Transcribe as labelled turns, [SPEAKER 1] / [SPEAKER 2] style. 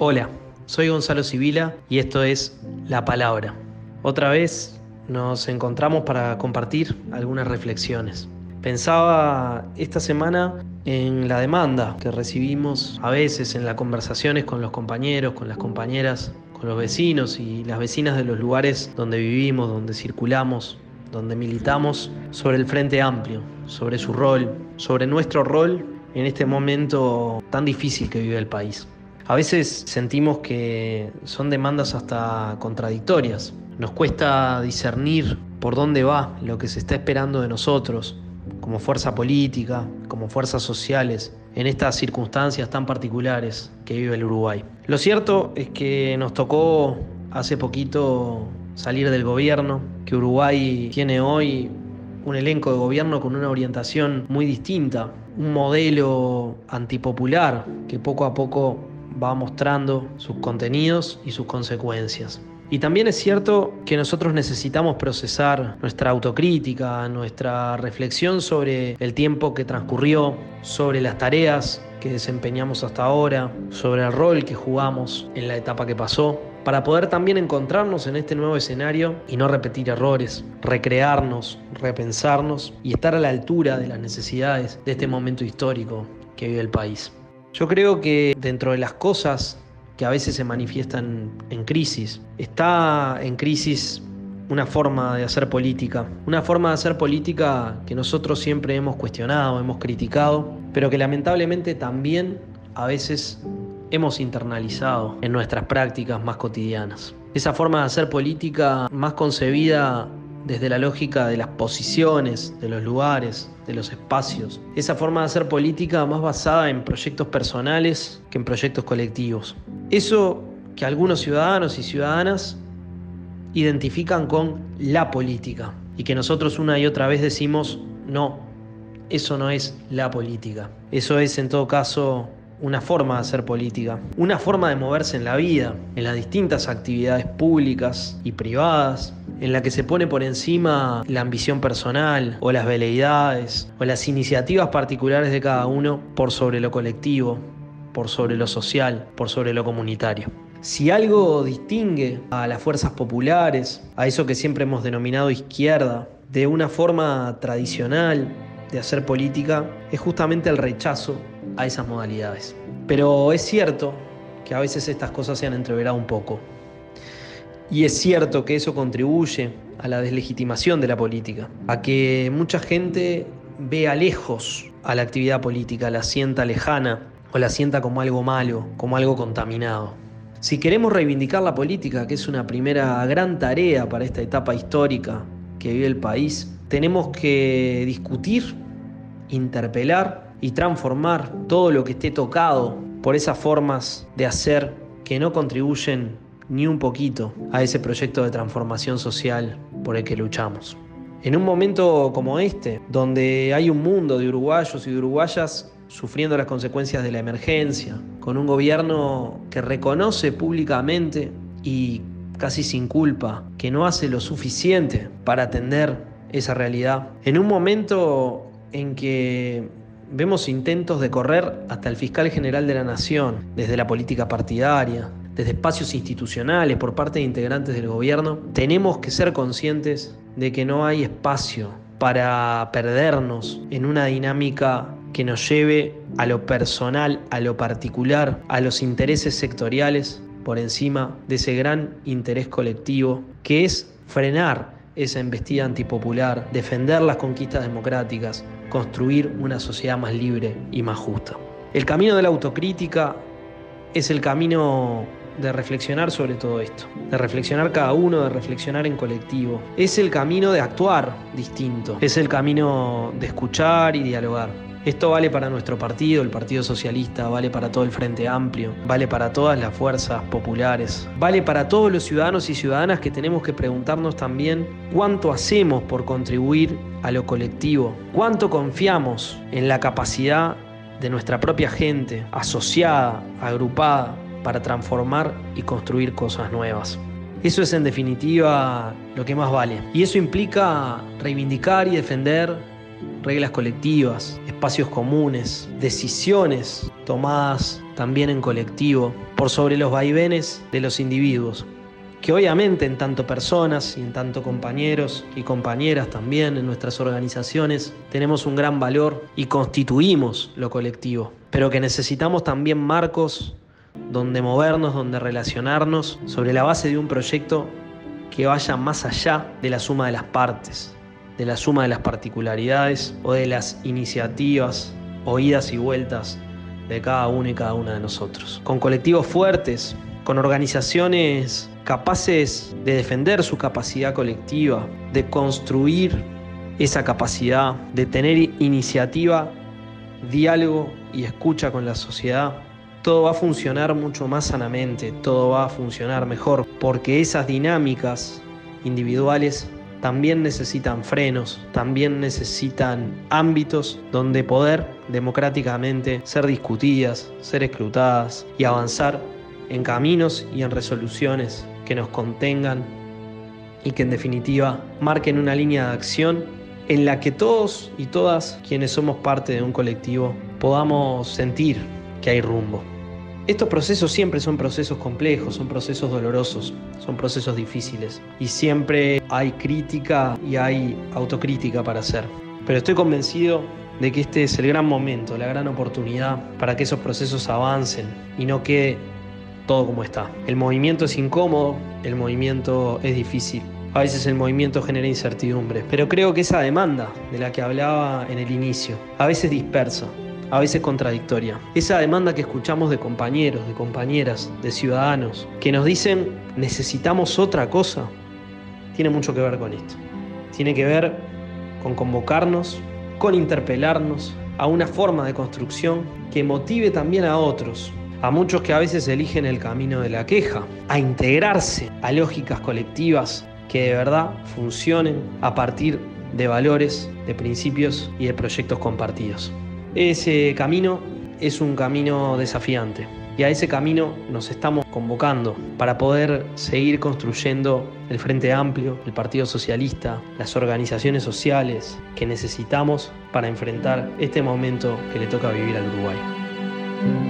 [SPEAKER 1] Hola, soy Gonzalo Sibila y esto es La Palabra. Otra vez nos encontramos para compartir algunas reflexiones. Pensaba esta semana en la demanda que recibimos a veces en las conversaciones con los compañeros, con las compañeras, con los vecinos y las vecinas de los lugares donde vivimos, donde circulamos, donde militamos, sobre el Frente Amplio, sobre su rol, sobre nuestro rol en este momento tan difícil que vive el país. A veces sentimos que son demandas hasta contradictorias. Nos cuesta discernir por dónde va lo que se está esperando de nosotros, como fuerza política, como fuerzas sociales, en estas circunstancias tan particulares que vive el Uruguay. Lo cierto es que nos tocó hace poquito salir del gobierno, que Uruguay tiene hoy un elenco de gobierno con una orientación muy distinta, un modelo antipopular que poco a poco va mostrando sus contenidos y sus consecuencias. Y también es cierto que nosotros necesitamos procesar nuestra autocrítica, nuestra reflexión sobre el tiempo que transcurrió, sobre las tareas que desempeñamos hasta ahora, sobre el rol que jugamos en la etapa que pasó, para poder también encontrarnos en este nuevo escenario y no repetir errores, recrearnos, repensarnos y estar a la altura de las necesidades de este momento histórico que vive el país. Yo creo que dentro de las cosas que a veces se manifiestan en crisis, está en crisis una forma de hacer política, una forma de hacer política que nosotros siempre hemos cuestionado, hemos criticado, pero que lamentablemente también a veces hemos internalizado en nuestras prácticas más cotidianas. Esa forma de hacer política más concebida desde la lógica de las posiciones, de los lugares, de los espacios. Esa forma de hacer política más basada en proyectos personales que en proyectos colectivos. Eso que algunos ciudadanos y ciudadanas identifican con la política y que nosotros una y otra vez decimos, no, eso no es la política. Eso es en todo caso una forma de hacer política, una forma de moverse en la vida, en las distintas actividades públicas y privadas, en la que se pone por encima la ambición personal o las veleidades o las iniciativas particulares de cada uno por sobre lo colectivo, por sobre lo social, por sobre lo comunitario. Si algo distingue a las fuerzas populares, a eso que siempre hemos denominado izquierda, de una forma tradicional de hacer política, es justamente el rechazo a esas modalidades. Pero es cierto que a veces estas cosas se han entreverado un poco. Y es cierto que eso contribuye a la deslegitimación de la política, a que mucha gente vea lejos a la actividad política, la sienta lejana o la sienta como algo malo, como algo contaminado. Si queremos reivindicar la política, que es una primera gran tarea para esta etapa histórica que vive el país, tenemos que discutir, interpelar y transformar todo lo que esté tocado por esas formas de hacer que no contribuyen ni un poquito a ese proyecto de transformación social por el que luchamos. En un momento como este, donde hay un mundo de uruguayos y de uruguayas sufriendo las consecuencias de la emergencia, con un gobierno que reconoce públicamente y casi sin culpa que no hace lo suficiente para atender esa realidad, en un momento en que Vemos intentos de correr hasta el fiscal general de la Nación, desde la política partidaria, desde espacios institucionales, por parte de integrantes del gobierno. Tenemos que ser conscientes de que no hay espacio para perdernos en una dinámica que nos lleve a lo personal, a lo particular, a los intereses sectoriales por encima de ese gran interés colectivo que es frenar esa embestida antipopular, defender las conquistas democráticas, construir una sociedad más libre y más justa. El camino de la autocrítica es el camino de reflexionar sobre todo esto, de reflexionar cada uno, de reflexionar en colectivo. Es el camino de actuar distinto, es el camino de escuchar y dialogar. Esto vale para nuestro partido, el Partido Socialista, vale para todo el Frente Amplio, vale para todas las fuerzas populares, vale para todos los ciudadanos y ciudadanas que tenemos que preguntarnos también cuánto hacemos por contribuir a lo colectivo, cuánto confiamos en la capacidad de nuestra propia gente, asociada, agrupada, para transformar y construir cosas nuevas. Eso es en definitiva lo que más vale. Y eso implica reivindicar y defender reglas colectivas, espacios comunes, decisiones tomadas también en colectivo, por sobre los vaivenes de los individuos, que obviamente en tanto personas y en tanto compañeros y compañeras también en nuestras organizaciones tenemos un gran valor y constituimos lo colectivo, pero que necesitamos también marcos donde movernos, donde relacionarnos sobre la base de un proyecto que vaya más allá de la suma de las partes, de la suma de las particularidades o de las iniciativas o y vueltas de cada uno y cada una de nosotros. Con colectivos fuertes, con organizaciones capaces de defender su capacidad colectiva, de construir esa capacidad, de tener iniciativa, diálogo y escucha con la sociedad, todo va a funcionar mucho más sanamente, todo va a funcionar mejor, porque esas dinámicas individuales también necesitan frenos, también necesitan ámbitos donde poder democráticamente ser discutidas, ser escrutadas y avanzar en caminos y en resoluciones que nos contengan y que en definitiva marquen una línea de acción en la que todos y todas quienes somos parte de un colectivo podamos sentir hay rumbo. Estos procesos siempre son procesos complejos, son procesos dolorosos, son procesos difíciles y siempre hay crítica y hay autocrítica para hacer. Pero estoy convencido de que este es el gran momento, la gran oportunidad para que esos procesos avancen y no quede todo como está. El movimiento es incómodo, el movimiento es difícil. A veces el movimiento genera incertidumbre, pero creo que esa demanda de la que hablaba en el inicio, a veces dispersa, a veces contradictoria. Esa demanda que escuchamos de compañeros, de compañeras, de ciudadanos, que nos dicen necesitamos otra cosa, tiene mucho que ver con esto. Tiene que ver con convocarnos, con interpelarnos a una forma de construcción que motive también a otros, a muchos que a veces eligen el camino de la queja, a integrarse a lógicas colectivas que de verdad funcionen a partir de valores, de principios y de proyectos compartidos. Ese camino es un camino desafiante y a ese camino nos estamos convocando para poder seguir construyendo el Frente Amplio, el Partido Socialista, las organizaciones sociales que necesitamos para enfrentar este momento que le toca vivir al Uruguay.